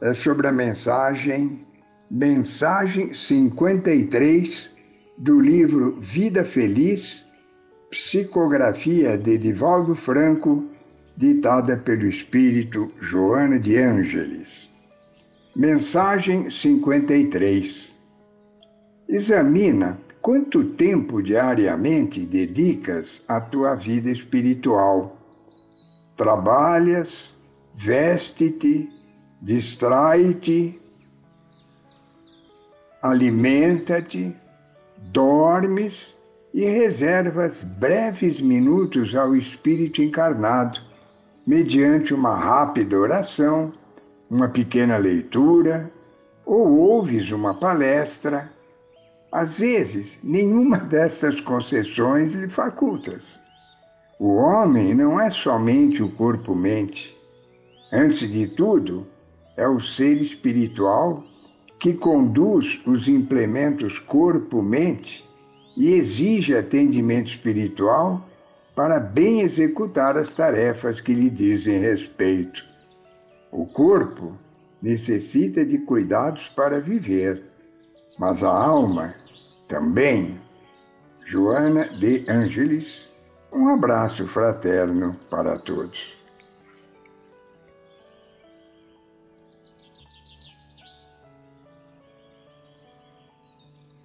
é sobre a mensagem Mensagem 53 do livro Vida Feliz, psicografia de Divaldo Franco, ditada pelo espírito Joana de Ângeles. Mensagem 53. Examina quanto tempo diariamente dedicas à tua vida espiritual. Trabalhas, veste-te, distrai-te, alimenta-te, dormes e reservas breves minutos ao espírito encarnado, mediante uma rápida oração, uma pequena leitura, ou ouves uma palestra. Às vezes, nenhuma dessas concessões lhe facultas. O homem não é somente o corpo-mente. Antes de tudo, é o ser espiritual que conduz os implementos corpo-mente e exige atendimento espiritual para bem executar as tarefas que lhe dizem respeito. O corpo necessita de cuidados para viver, mas a alma também. Joana de Ângeles, um abraço fraterno para todos.